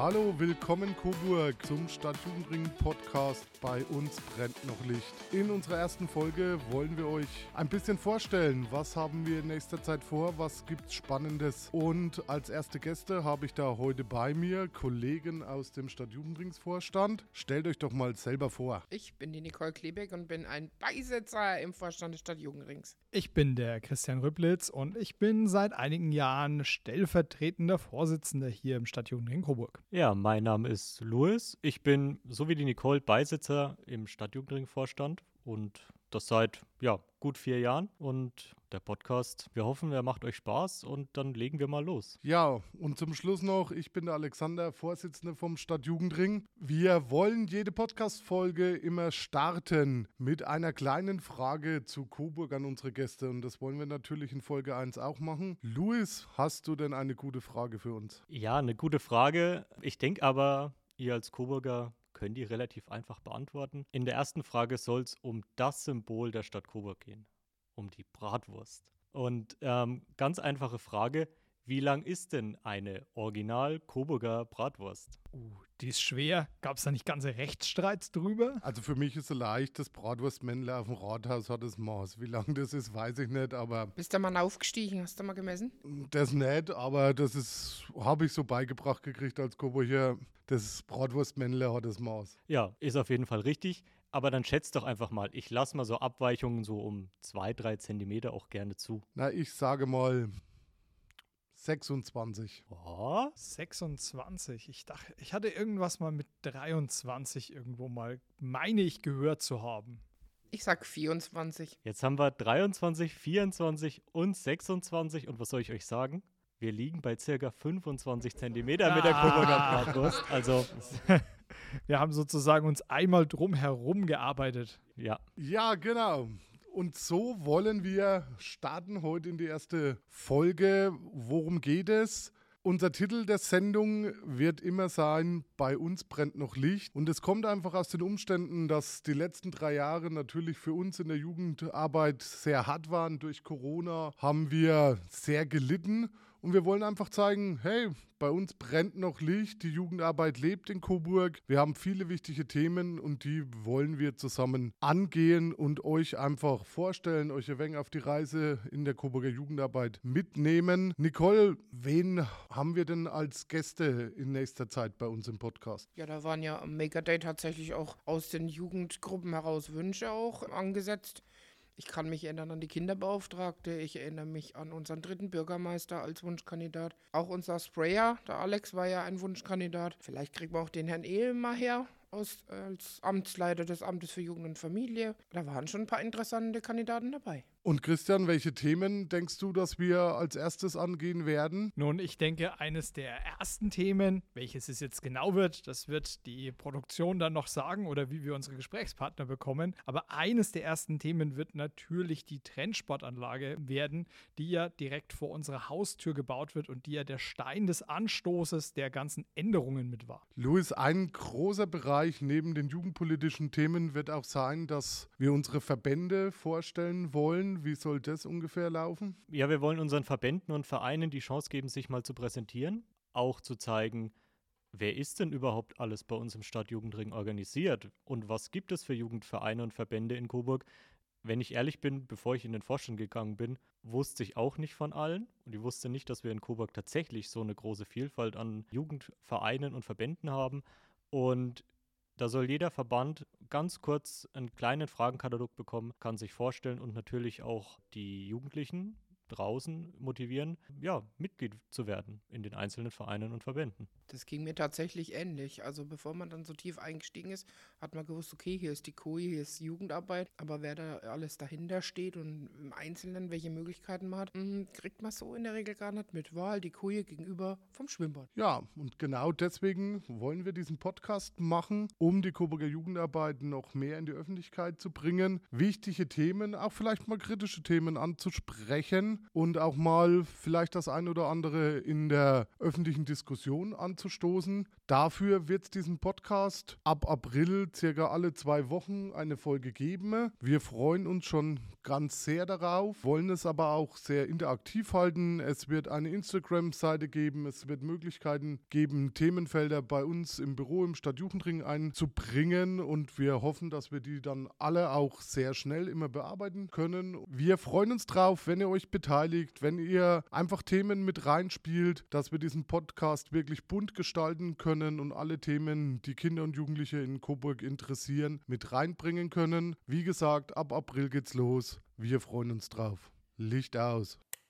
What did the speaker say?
Hallo, willkommen Coburg zum Stadtjugendring Podcast. Bei uns brennt noch Licht. In unserer ersten Folge wollen wir euch ein bisschen vorstellen, was haben wir in nächster Zeit vor, was gibt's Spannendes. Und als erste Gäste habe ich da heute bei mir Kollegen aus dem Stadtjugendringsvorstand. Stellt euch doch mal selber vor. Ich bin die Nicole Klebeck und bin ein Beisitzer im Vorstand des Stadtjugendrings. Ich bin der Christian Rüblitz und ich bin seit einigen Jahren stellvertretender Vorsitzender hier im Stadtjugendring Coburg. Ja, mein Name ist Louis. Ich bin, so wie die Nicole, Beisitzer im Stadtjugendring-Vorstand und das seit ja, gut vier Jahren. Und der Podcast, wir hoffen, er macht euch Spaß und dann legen wir mal los. Ja, und zum Schluss noch, ich bin der Alexander, Vorsitzender vom Stadtjugendring. Wir wollen jede Podcast-Folge immer starten mit einer kleinen Frage zu Coburg an unsere Gäste. Und das wollen wir natürlich in Folge 1 auch machen. Luis, hast du denn eine gute Frage für uns? Ja, eine gute Frage. Ich denke aber, ihr als Coburger können die relativ einfach beantworten. In der ersten Frage soll es um das Symbol der Stadt Coburg gehen, um die Bratwurst. Und ähm, ganz einfache Frage, wie lang ist denn eine Original Coburger Bratwurst? Uh, die ist schwer. Gab es da nicht ganze Rechtsstreits drüber? Also für mich ist es leicht, das Bratwurstmännle auf dem Rathaus hat das Maß. Wie lang das ist, weiß ich nicht, aber... Bist du mal aufgestiegen? Hast du mal gemessen? Das nicht, aber das ist, habe ich so beigebracht gekriegt als Coburger. Das Bratwurstmännle hat das Maß. Ja, ist auf jeden Fall richtig. Aber dann schätzt doch einfach mal. Ich lasse mal so Abweichungen so um zwei, drei Zentimeter auch gerne zu. Na, ich sage mal 26. Oh, 26. Ich dachte, ich hatte irgendwas mal mit 23 irgendwo mal, meine ich, gehört zu haben. Ich sag 24. jetzt haben wir 23, 24 und 26. Und was soll ich euch sagen? Wir liegen bei circa 25 Zentimeter mit der Ah. Coburger Bratwurst. Also, Wir haben sozusagen uns einmal drum herum gearbeitet. ja. Ja, genau. Und so wollen wir starten heute in die erste Folge. Worum geht es? Unser Titel der Sendung wird immer sein, bei uns brennt noch Licht. Und es kommt einfach aus den Umständen, dass die letzten drei Jahre natürlich für uns in der Jugendarbeit sehr hart waren. Durch Corona haben wir sehr gelitten. Und wir wollen einfach zeigen, hey, bei uns brennt noch Licht, die Jugendarbeit lebt in Coburg. Wir haben viele wichtige Themen und die wollen wir zusammen angehen und euch einfach vorstellen, euch ein wenig auf die Reise in der Coburger Jugendarbeit mitnehmen. Nicole, wen haben wir denn als Gäste in nächster Zeit bei uns im Podcast? Ja, da waren ja am Maker Day tatsächlich auch aus den Jugendgruppen heraus Wünsche auch angesetzt. Ich kann mich erinnern an die Kinderbeauftragte. Ich erinnere mich an unseren dritten Bürgermeister als Wunschkandidat. Auch unser Sprayer, der Alex, war ja ein Wunschkandidat. Vielleicht kriegen wir auch den Herrn Ehl mal her aus, als Amtsleiter des Amtes für Jugend und Familie. Da waren schon ein paar interessante Kandidaten dabei. Und Christian, welche Themen denkst du, dass wir als erstes angehen werden? Nun, ich denke, eines der ersten Themen, welches es jetzt genau wird, das wird die Produktion dann noch sagen oder wie wir unsere Gesprächspartner bekommen. Aber eines der ersten Themen wird natürlich die Trendsportanlage werden, die ja direkt vor unserer Haustür gebaut wird und die ja der Stein des Anstoßes der ganzen Änderungen mit war. Luis, ein großer Bereich neben den jugendpolitischen Themen wird auch sein, dass wir unsere Verbände vorstellen wollen. Wie soll das ungefähr laufen? Ja, wir wollen unseren Verbänden und Vereinen die Chance geben, sich mal zu präsentieren, auch zu zeigen, wer ist denn überhaupt alles bei uns im Stadtjugendring organisiert und was gibt es für Jugendvereine und Verbände in Coburg. Wenn ich ehrlich bin, bevor ich in den Vorstand gegangen bin, wusste ich auch nicht von allen und ich wusste nicht, dass wir in Coburg tatsächlich so eine große Vielfalt an Jugendvereinen und Verbänden haben und da soll jeder Verband ganz kurz einen kleinen Fragenkatalog bekommen, kann sich vorstellen und natürlich auch die Jugendlichen draußen motivieren, ja, Mitglied zu werden in den einzelnen Vereinen und Verbänden. Das ging mir tatsächlich ähnlich. Also bevor man dann so tief eingestiegen ist, hat man gewusst, okay, hier ist die KUI, hier ist Jugendarbeit, aber wer da alles dahinter steht und im Einzelnen welche Möglichkeiten man hat, mh, kriegt man so in der Regel gar nicht mit. Wahl die KUI gegenüber vom Schwimmbad. Ja, und genau deswegen wollen wir diesen Podcast machen, um die Coburger Jugendarbeit noch mehr in die Öffentlichkeit zu bringen, wichtige Themen, auch vielleicht mal kritische Themen anzusprechen. Und auch mal vielleicht das ein oder andere in der öffentlichen Diskussion anzustoßen. Dafür wird es diesen Podcast ab April circa alle zwei Wochen eine Folge geben. Wir freuen uns schon ganz sehr darauf, wollen es aber auch sehr interaktiv halten. Es wird eine Instagram-Seite geben, es wird Möglichkeiten geben, Themenfelder bei uns im Büro im Stadtjugendring einzubringen und wir hoffen, dass wir die dann alle auch sehr schnell immer bearbeiten können. Wir freuen uns drauf, wenn ihr euch beteiligt, wenn ihr einfach Themen mit reinspielt, dass wir diesen Podcast wirklich bunt gestalten können und alle Themen, die Kinder und Jugendliche in Coburg interessieren, mit reinbringen können. Wie gesagt, ab April geht's los. Wir freuen uns drauf. Licht aus.